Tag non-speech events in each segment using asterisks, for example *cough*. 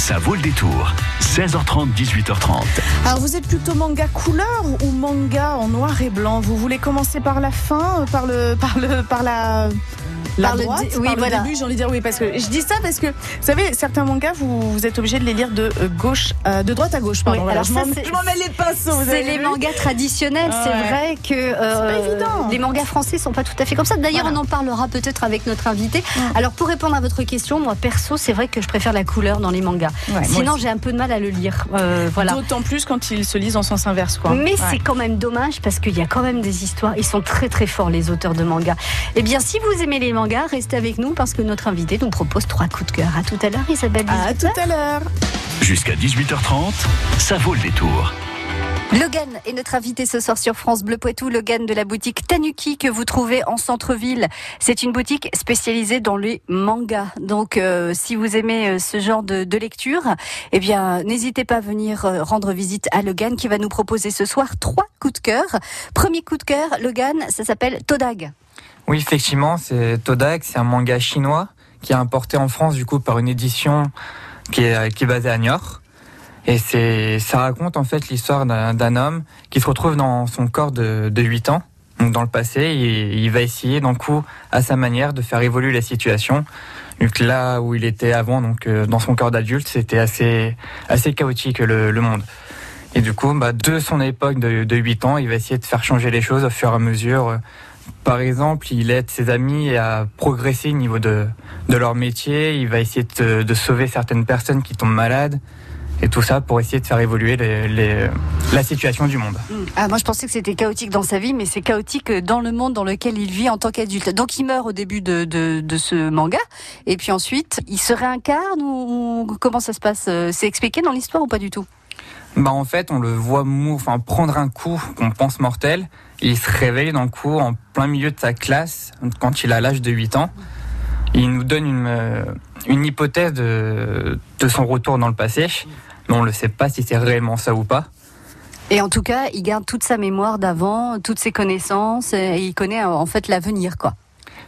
Ça vaut le détour. 16h30, 18h30. Alors vous êtes plutôt manga couleur ou manga en noir et blanc? Vous voulez commencer par la fin, euh, par le, par le, par la la Par le droite, oui, par le voilà. début, j'ai envie de dire oui, parce que je dis ça parce que vous savez, certains mangas, vous, vous êtes obligé de les lire de euh, gauche, euh, de droite à gauche. Pardon, Oui, voilà, alors je m'en mets les pinceaux. C'est les mangas traditionnels. C'est Ouais. vrai que euh, les mangas français sont pas tout à fait comme ça. D'ailleurs, Voilà. on en parlera peut-être avec notre invité. Ouais. Alors, pour répondre à votre question, moi perso, c'est vrai que je préfère la couleur dans les mangas. Ouais, Sinon, j'ai un peu de mal à le lire. Euh, voilà. D'autant plus quand ils se lisent en sens inverse, quoi. Mais c'est quand même dommage parce qu'il y a quand même des histoires. Ils sont très très forts les auteurs de mangas. Eh bien, si vous aimez les mangas, restez avec nous parce que notre invité nous propose trois coups de cœur. À tout à l'heure, Isabelle. À tout à l'heure. Jusqu'à 18h30, ça vaut le détour. Logan est notre invité ce soir sur France Bleu Poitou. Logan de la boutique Tanuki que vous trouvez en centre-ville. C'est une boutique spécialisée dans les mangas. Donc, euh, si vous aimez euh, ce genre de, de lecture, eh bien, n'hésitez pas à venir euh, rendre visite à Logan qui va nous proposer ce soir trois coups de cœur. Premier coup de cœur, Logan, ça s'appelle Todag. Oui, effectivement, c'est Todak, c'est un manga chinois qui est importé en France du coup par une édition qui est, qui est basée à Niort. Et c'est, ça raconte en fait l'histoire d'un, homme qui se retrouve dans son corps de, de 8 ans, donc dans le passé, et il va essayer d'un coup, à sa manière, de faire évoluer la situation. Que là où il était avant, donc euh, dans son corps d'adulte, c'était assez, assez chaotique le, le monde. Et du coup, bah, de son époque de, de 8 ans, il va essayer de faire changer les choses au fur et à mesure. Par exemple, il aide ses amis à progresser au niveau de, de leur métier. Il va essayer de, de sauver certaines personnes qui tombent malades. Et tout ça pour essayer de faire évoluer les- les- la situation du monde. Ah, moi, je pensais que c'était chaotique dans sa vie, mais c'est chaotique dans le monde dans lequel il vit en tant qu'adulte. Donc, il meurt au début de, de, de ce manga, et puis ensuite, il se réincarne ou, ou comment ça se passe? Euh, C'est expliqué dans l'histoire ou pas du tout? Bah en fait, on le voit mou, enfin prendre un coup qu'on pense mortel. Il se réveille d'un coup en plein milieu de sa classe quand il a l'âge de 8 ans. Il nous donne une, euh, une hypothèse de, de son retour dans le passé, mais on ne sait pas si c'est réellement ça ou pas. Et en tout cas, il garde toute sa mémoire d'avant, toutes ses connaissances, et il connaît en fait l'avenir, quoi.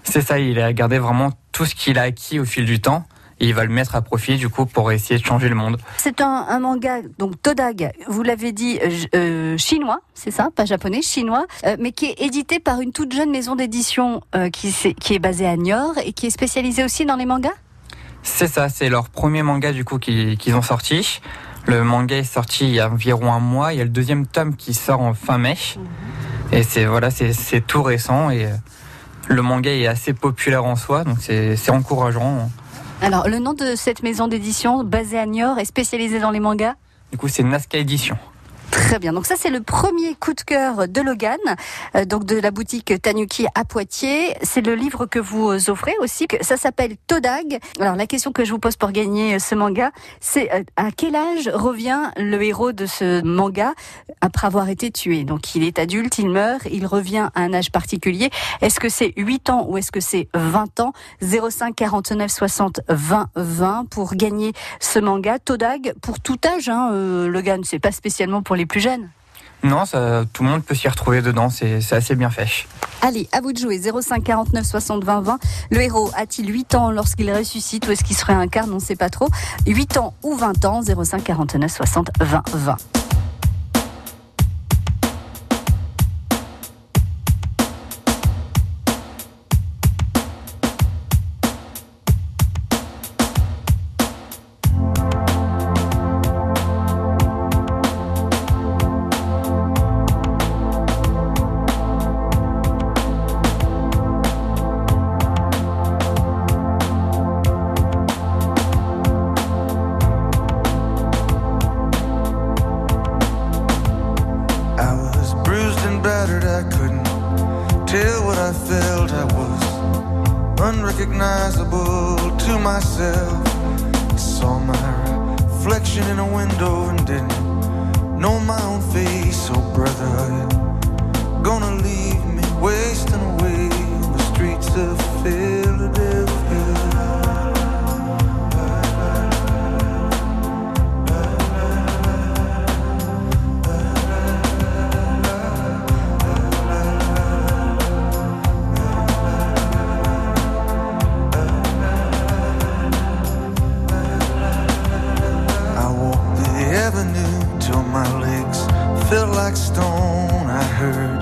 C'est ça, il a gardé vraiment tout ce qu'il a acquis au fil du temps et il va le mettre à profit du coup pour essayer de changer le monde. C'est un, un manga, donc Todag, vous l'avez dit, euh, euh, chinois, c'est ça, pas japonais, chinois, euh, mais qui est édité par une toute jeune maison d'édition euh, qui, est basée à Niort et qui est spécialisée aussi dans les mangas? C'est ça, c'est leur premier manga du coup qui- qu'ils ont sorti. Le manga est sorti il y a environ un mois. Il y a le deuxième tome qui sort en fin mai. Et c'est voilà, c'est tout récent et le manga est assez populaire en soi, donc c'est encourageant. Alors, le nom de cette maison d'édition, basée à Niort, est spécialisée dans les mangas? Du coup, c'est Nazca Édition. Très bien. Donc ça, c'est le premier coup de cœur de Logan, euh, donc de la boutique Tanuki à Poitiers. C'est le livre que vous euh, offrez aussi. Ça s'appelle Todag. Alors la question que je vous pose pour gagner euh, ce manga, c'est euh, à quel âge revient le héros de ce manga après avoir été tué? Donc il est adulte, il meurt, il revient à un âge particulier. Est-ce que c'est 8 ans ou est-ce que c'est 20 ans? 05 49 60 20 20 pour gagner ce manga Todag pour tout âge. Hein, euh, Logan, c'est pas spécialement pour les plus jeunes. Non, ça, tout le monde peut s'y retrouver dedans. C'est c'est assez bien fait. Allez, à vous de jouer. 05 49 60 20 20. Le héros a-t-il 8 ans lorsqu'il ressuscite ou est-ce qu'il se réincarne On ne sait pas trop. 8 ans ou 20 ans? 05 49 60 20 20. Tell what I felt. I was unrecognizable to myself. I saw my reflection in a window and didn't know my own face. Oh, brother, you gonna leave me wasting away on the streets of Philadelphia? Heard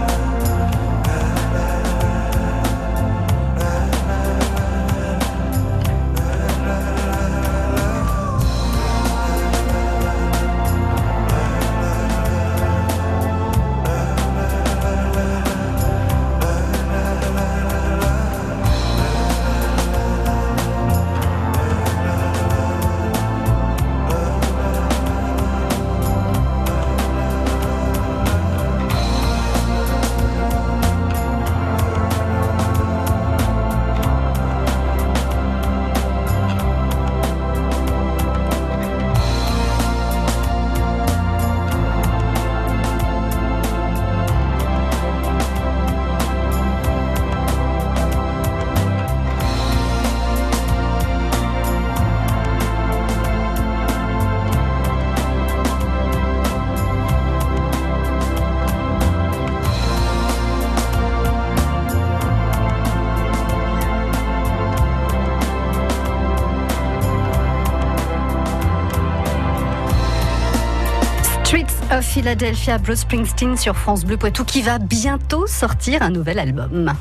Streets of Philadelphia, Bruce Springsteen sur France Bleu Poitou qui va bientôt sortir un nouvel album.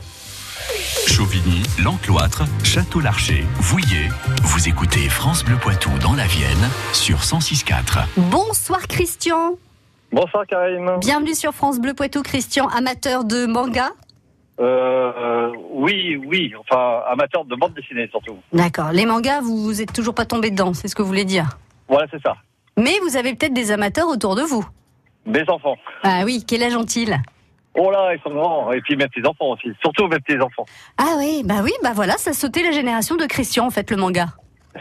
Chauvigny, L'Encloître, Château-Larcher, Vouillé. Vous écoutez France Bleu Poitou dans la Vienne sur 106.4. Bonsoir Christian, Bonsoir Karim. bienvenue sur France Bleu Poitou. Christian, amateur de manga Euh, euh, oui, oui, enfin amateur de bande dessinée surtout. D'accord, les mangas, vous, vous êtes toujours pas tombé dedans, c'est ce que vous voulez dire? Voilà, c'est ça. Mais vous avez peut-être des amateurs autour de vous. Mes enfants. Ah oui, quel âge ont-ils? Oh là, ils sont grands. Et puis mes petits enfants aussi. Surtout mes petits enfants. Ah oui, bah oui, bah voilà, ça sautait la génération de Christian en fait, le manga.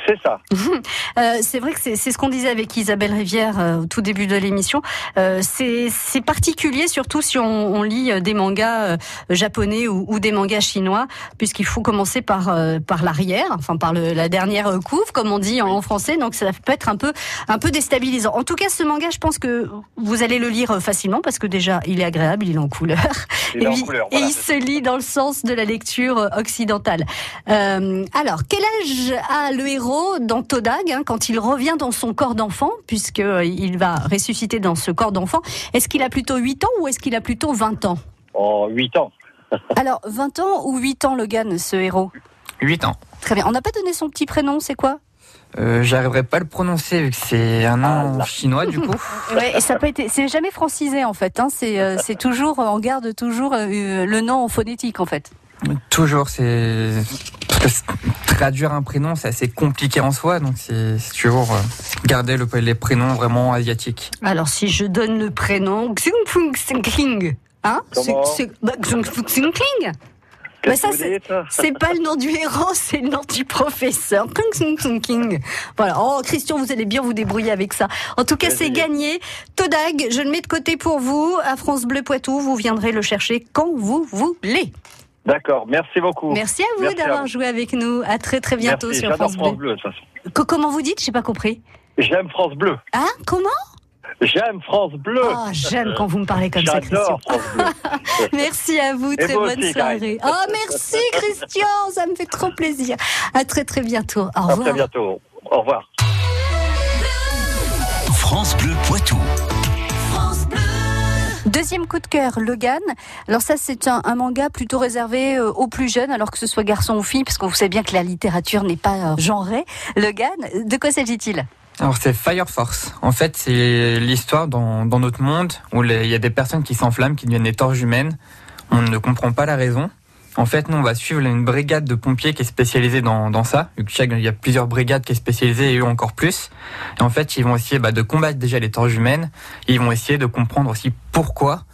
C'est ça. *laughs* Euh, c'est vrai que c'est ce qu'on disait avec Isabelle Rivière euh, au tout début de l'émission. Euh, c'est particulier, surtout si on, on lit des mangas japonais ou, ou des mangas chinois, puisqu'il faut commencer par par l'arrière, enfin par le, la dernière couve, comme on dit en, en français. Donc ça peut être un peu un peu déstabilisant. En tout cas, ce manga, je pense que vous allez le lire facilement parce que déjà il est agréable, il est en couleur. Il est en et, couleur, et il se lit dans le sens de la lecture occidentale. Alors, quel âge a le héros dans Todag hein, quand il revient dans son corps d'enfant, puisque euh, il va ressusciter dans ce corps d'enfant Est-ce qu'il a plutôt 8 ans ou est-ce qu'il a plutôt 20 ans? En 8 ans. *laughs* Alors, 20 ans ou 8 ans, Logan, ce héros? 8 ans. Très bien. On n'a pas donné son petit prénom, c'est quoi? Euh, J'arriverai pas à le prononcer vu que c'est un nom chinois du coup. *laughs* Ouais, et ça peut être, c'est jamais francisé en fait. Hein, c'est, euh, c'est toujours, on garde toujours euh, le nom en phonétique en fait. Toujours, c'est parce que c'est- traduire un prénom c'est assez compliqué en soi, donc c'est c'est toujours euh, garder le, les prénoms vraiment asiatiques. Alors, si je donne le prénom Xingfung hein C'est- bah, Qu'est-ce ça, *laughs* C'est pas le nom du héros, c'est le nom du professeur. King. Voilà. Oh, Christian, vous allez bien vous débrouiller avec ça. En tout cas, c'est gagné. Todag, je le mets de côté pour vous. À France Bleu Poitou, vous viendrez le chercher quand vous voulez. D'accord, merci beaucoup. Merci à vous à d'avoir joué avec nous. À très très bientôt Merci, sur France France Bleu. Bleu, de toute façon. Co- Comment vous dites? J'ai pas compris. J'aime France Bleu. Hein? Comment? J'aime France Bleu. Oh, j'aime quand vous me parlez comme ça, Christian. J'adore France Bleu. *laughs* Merci à vous, très vous bonne aussi, soirée. Karine. Oh, merci Christian, ça me fait trop plaisir. À très très bientôt. Au À revoir. très bientôt. Au revoir. Deuxième coup de cœur, Logan. Alors ça, c'est un, manga plutôt réservé euh, aux plus jeunes, alors que ce soit garçon ou fille, parce qu'on sait bien que la littérature n'est pas euh, genrée. Logan, de quoi s'agit-il? Alors c'est Fire Force. En fait, c'est l'histoire dans, dans notre monde où il y a des personnes qui s'enflamment, qui deviennent des torches humaines. On ne comprend pas la raison. En fait, nous, on va suivre une brigade de pompiers qui est spécialisée dans, dans ça. Vu que chaque, il y a plusieurs brigades qui est spécialisée et eux encore plus. Et en fait, ils vont essayer bah, de combattre déjà les torches humaines. Et ils vont essayer de comprendre aussi pourquoi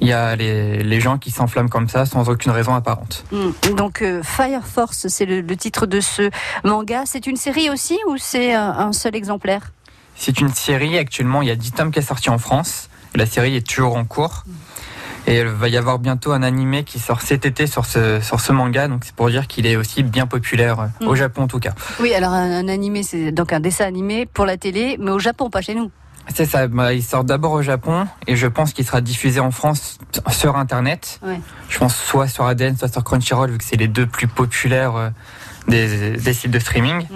il y a les, les gens qui s'enflamment comme ça sans aucune raison apparente. Hmm. Donc euh, Fire Force, c'est le, le titre de ce manga. C'est une série aussi ou c'est un, un seul exemplaire? C'est une série, actuellement, il y a 10 tomes qui est sorti en France. La série est toujours en cours. Et il va y avoir bientôt un animé qui sort cet été sur ce, sur ce manga. Donc c'est pour dire qu'il est aussi bien populaire, euh, Mm. au Japon en tout cas. Oui, alors un, un animé, c'est donc un dessin animé pour la télé, mais au Japon, pas chez nous. C'est ça, bah, il sort d'abord au Japon et je pense qu'il sera diffusé en France sur Internet. Ouais. Je pense soit sur ADN, soit sur Crunchyroll, vu que c'est les deux plus populaires euh, des, des sites de streaming. Mm.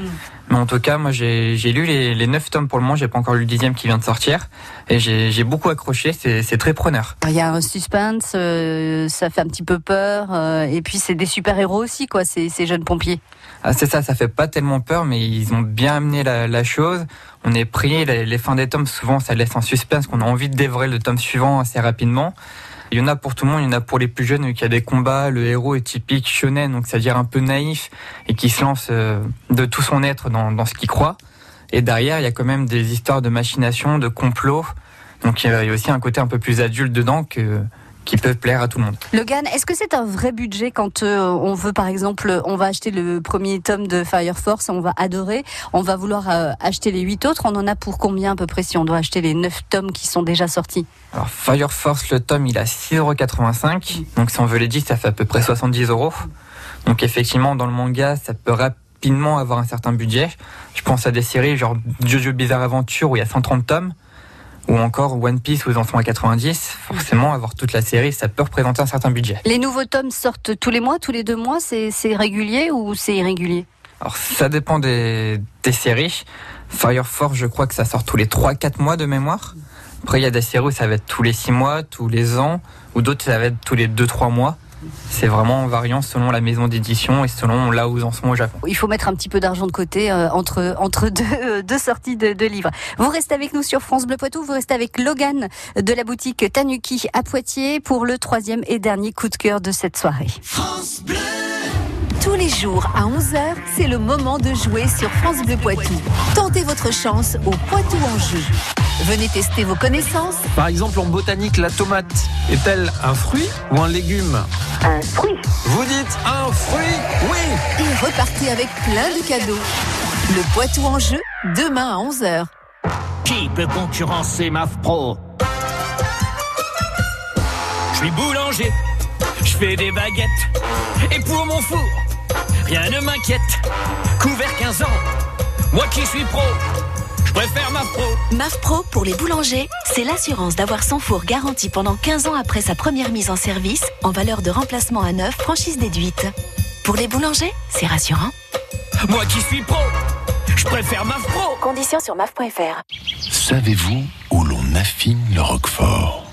Mais en tout cas, moi j'ai j'ai lu les, les 9 tomes pour le moment, j'ai pas encore lu le dixième qui vient de sortir. Et j'ai j'ai beaucoup accroché, c'est c'est très preneur. Il y a un suspense, euh, ça fait un petit peu peur, euh, et puis c'est des super-héros aussi, quoi, ces, ces jeunes pompiers. Ah, c'est ça, ça fait pas tellement peur, mais ils ont bien amené la, la chose. On est pris, les, les fins des tomes, souvent, ça laisse en suspense, qu'on a envie de dévorer le tome suivant assez rapidement. Il y en a pour tout le monde, il y en a pour les plus jeunes, y a des combats, le héros est typique shonen, donc c'est-à-dire un peu naïf, et qui se lance euh, de tout son être dans, dans ce qu'il croit. Et derrière, il y a quand même des histoires de machination, de complot, donc il y a aussi un côté un peu plus adulte dedans que, qui peut plaire à tout le monde. Logan, est-ce que c'est un vrai budget quand euh, on veut, par exemple, on va acheter le premier tome de Fire Force, on va adorer, on va vouloir euh, acheter les huit autres, on en a pour combien à peu près si on doit acheter les neuf tomes qui sont déjà sortis? Alors Fire Force, le tome, il a 6,85€. Donc si on veut les 10, ça fait à peu près 70 euros. Donc effectivement, dans le manga, ça peut rapidement avoir un certain budget. Je pense à des séries genre Jojo Bizarre Adventure où il y a 130 tomes. Ou encore One Piece où ils en sont à 90. Forcément, avoir toute la série, ça peut représenter un certain budget. Les nouveaux tomes sortent tous les mois, tous les deux mois, c'est c'est régulier ou c'est irrégulier? Alors ça dépend des, des séries. Fire Force, je crois que ça sort tous les 3-4 mois de mémoire. Après, il y a des séries où ça va être tous les 6 mois, tous les ans, ou d'autres, ça va être tous les 2-3 mois. C'est vraiment variant selon la maison d'édition et selon là où ils en sont au Japon. Il faut mettre un petit peu d'argent de côté euh, entre, entre deux, euh, deux sorties de, de livres. Vous restez avec nous sur France Bleu Poitou, vous restez avec Logan de la boutique Tanuki à Poitiers pour le troisième et dernier coup de cœur de cette soirée. Tous les jours à 11h, c'est le moment de jouer sur France Bleu Poitou. Tentez votre chance au Poitou en jeu. Venez tester vos connaissances. Par exemple, en botanique, la tomate est-elle un fruit ou un légume Un fruit. Vous dites un fruit Oui et repartez avec plein de cadeaux. Le Poitou en jeu, demain à 11h. Qui peut concurrencer MAF Pro? Je suis boulanger, je fais des baguettes. Et pour mon four, rien ne m'inquiète. Couvert 15 ans, moi qui suis pro, je préfère MAF Pro. MAF Pro pour les boulangers, c'est l'assurance d'avoir son four garanti pendant 15 ans après sa première mise en service en valeur de remplacement à neuf, franchise déduite. Pour les boulangers, c'est rassurant. Moi qui suis pro, je préfère MAF Pro. Conditions sur maf.fr. Savez-vous où l'on affine le Roquefort?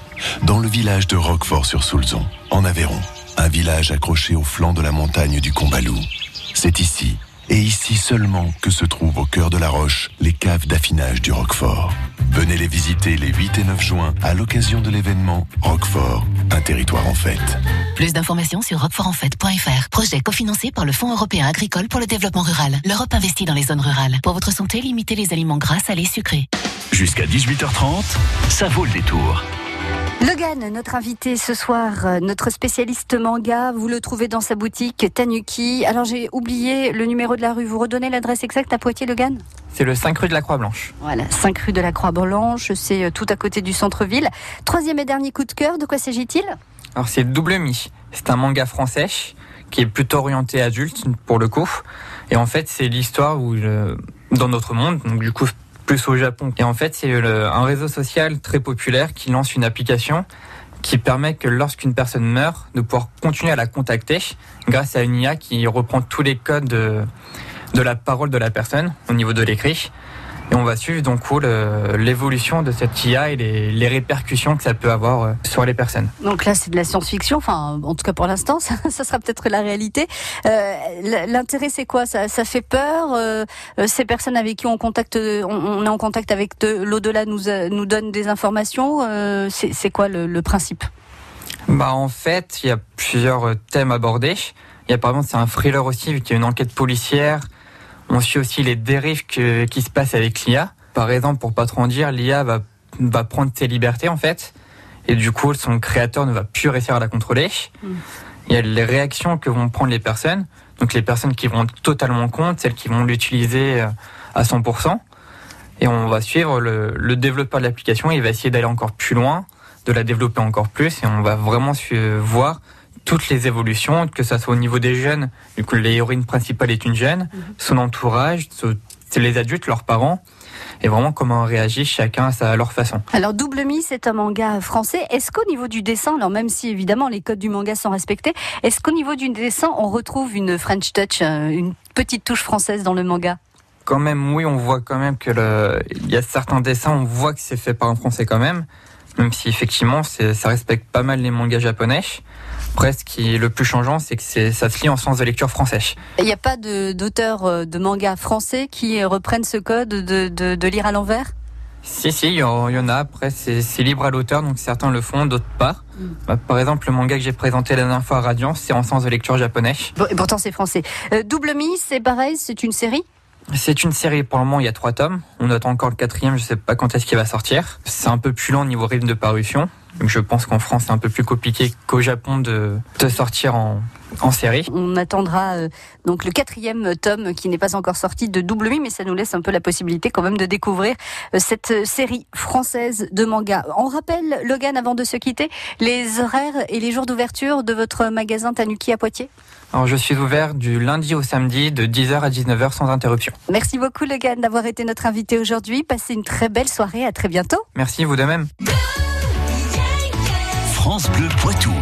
Dans le village de Roquefort-sur-Soulzon, en Aveyron. Un village accroché au flanc de la montagne du Combalou. C'est ici, et ici seulement, que se trouvent au cœur de la roche les caves d'affinage du Roquefort. Venez les visiter les 8 et 9 juin à l'occasion de l'événement Roquefort, un territoire en fête. Plus d'informations sur roquefortenfait.fr. Projet cofinancé par le Fonds européen agricole pour le développement rural. L'Europe investit dans les zones rurales. Pour votre santé, limitez les aliments gras, salés, sucrés. Jusqu'à 18h30, ça vaut le détour. Logan, notre invité ce soir, euh, notre spécialiste manga, vous le trouvez dans sa boutique Tanuki. Alors j'ai oublié le numéro de la rue, vous redonnez l'adresse exacte à Poitiers, Logan? C'est le 5 rue de la Croix-Blanche. Voilà, 5 rue de la Croix-Blanche, c'est euh, tout à côté du centre-ville. Troisième et dernier coup de cœur, de quoi s'agit-il? Alors c'est Double Mi. C'est un manga français qui est plutôt orienté adulte pour le coup. Et en fait, c'est l'histoire où euh, dans notre monde, donc du coup plus au Japon. Et en fait, c'est un réseau social très populaire qui lance une application qui permet que lorsqu'une personne meurt, de pouvoir continuer à la contacter grâce à une IA qui reprend tous les codes de, de la parole de la personne au niveau de l'écrit. Et on va suivre donc le- l'évolution de cette IA et les, les répercussions que ça peut avoir euh, sur les personnes. Donc là, c'est de la science-fiction. Enfin, en tout cas pour l'instant, *laughs* ça, ça sera peut-être la réalité. Euh, L'intérêt, c'est quoi? Ça, ça fait peur. euh, euh, ces personnes avec qui on contacte, on, on est en contact avec de- l'au-delà, nous euh, nous donnent des informations. euh, c'est quoi le, le principe? Bah en fait, il y a plusieurs euh, thèmes abordés. Il y a par exemple, c'est un thriller aussi, vu qu'il y a une enquête policière. On suit aussi les dérives que- qui se passent avec l'IA. Par exemple, pour pas trop en dire, l'IA va, va prendre ses libertés en fait. Et du coup, son créateur ne va plus réussir à la contrôler. Il y a les réactions que vont prendre les personnes. Donc les personnes qui vont totalement contre, celles qui vont l'utiliser euh, à 100%. Et on va suivre le, le développeur de l'application. Il va essayer d'aller encore plus loin, de la développer encore plus. Et on va vraiment voir toutes les évolutions, que ça soit au niveau des jeunes. Du coup, l'héroïne principale est une jeune, son entourage, ce- les adultes, leurs parents. Et vraiment comment on réagit chacun à, leur façon. Alors Double Mi, c'est un manga français. Est-ce qu'au niveau du dessin, alors même si évidemment les codes du manga sont respectés, est-ce qu'au niveau du dessin, on retrouve une French touch, euh, une petite touche française dans le manga? Quand même, oui, on voit quand même que le... il y a certains dessins, on voit que c'est fait par un Français quand même. Même si effectivement, ça respecte pas mal les mangas japonais. Après, ce qui est le plus changeant, c'est que ça se lit en sens de lecture français. Il n'y a pas de- d'auteurs euh, de manga français qui euh, reprennent ce code de, de- de lire à l'envers? Si, si, il y, en a. Après, c'est libre à l'auteur, donc certains le font, d'autres pas. Bah, par exemple, le manga que j'ai présenté la dernière fois à Radiance, c'est en sens de lecture japonais. Bon, et pourtant c'est français. Euh, Double Mi, c'est pareil, c'est une série? C'est une série, pour le moment, il y a trois tomes. On attend encore le quatrième, je sais pas quand est-ce qu'il va sortir. C'est un peu plus lent au niveau rythme de parution. Donc je pense qu'en France, c'est un peu plus compliqué qu'au Japon de, de sortir en, en série. On attendra euh, donc le quatrième tome qui n'est pas encore sorti de Double Mi, mais ça nous laisse un peu la possibilité quand même de découvrir euh, cette série française de manga. On rappelle, Logan, avant de se quitter, les horaires et les jours d'ouverture de votre magasin Tanuki à Poitiers Alors je suis ouvert du lundi au samedi de 10h à 19h sans interruption. Merci beaucoup, Logan, d'avoir été notre invité aujourd'hui. Passez une très belle soirée. À très bientôt. Merci, vous de même. France Bleu Poitou.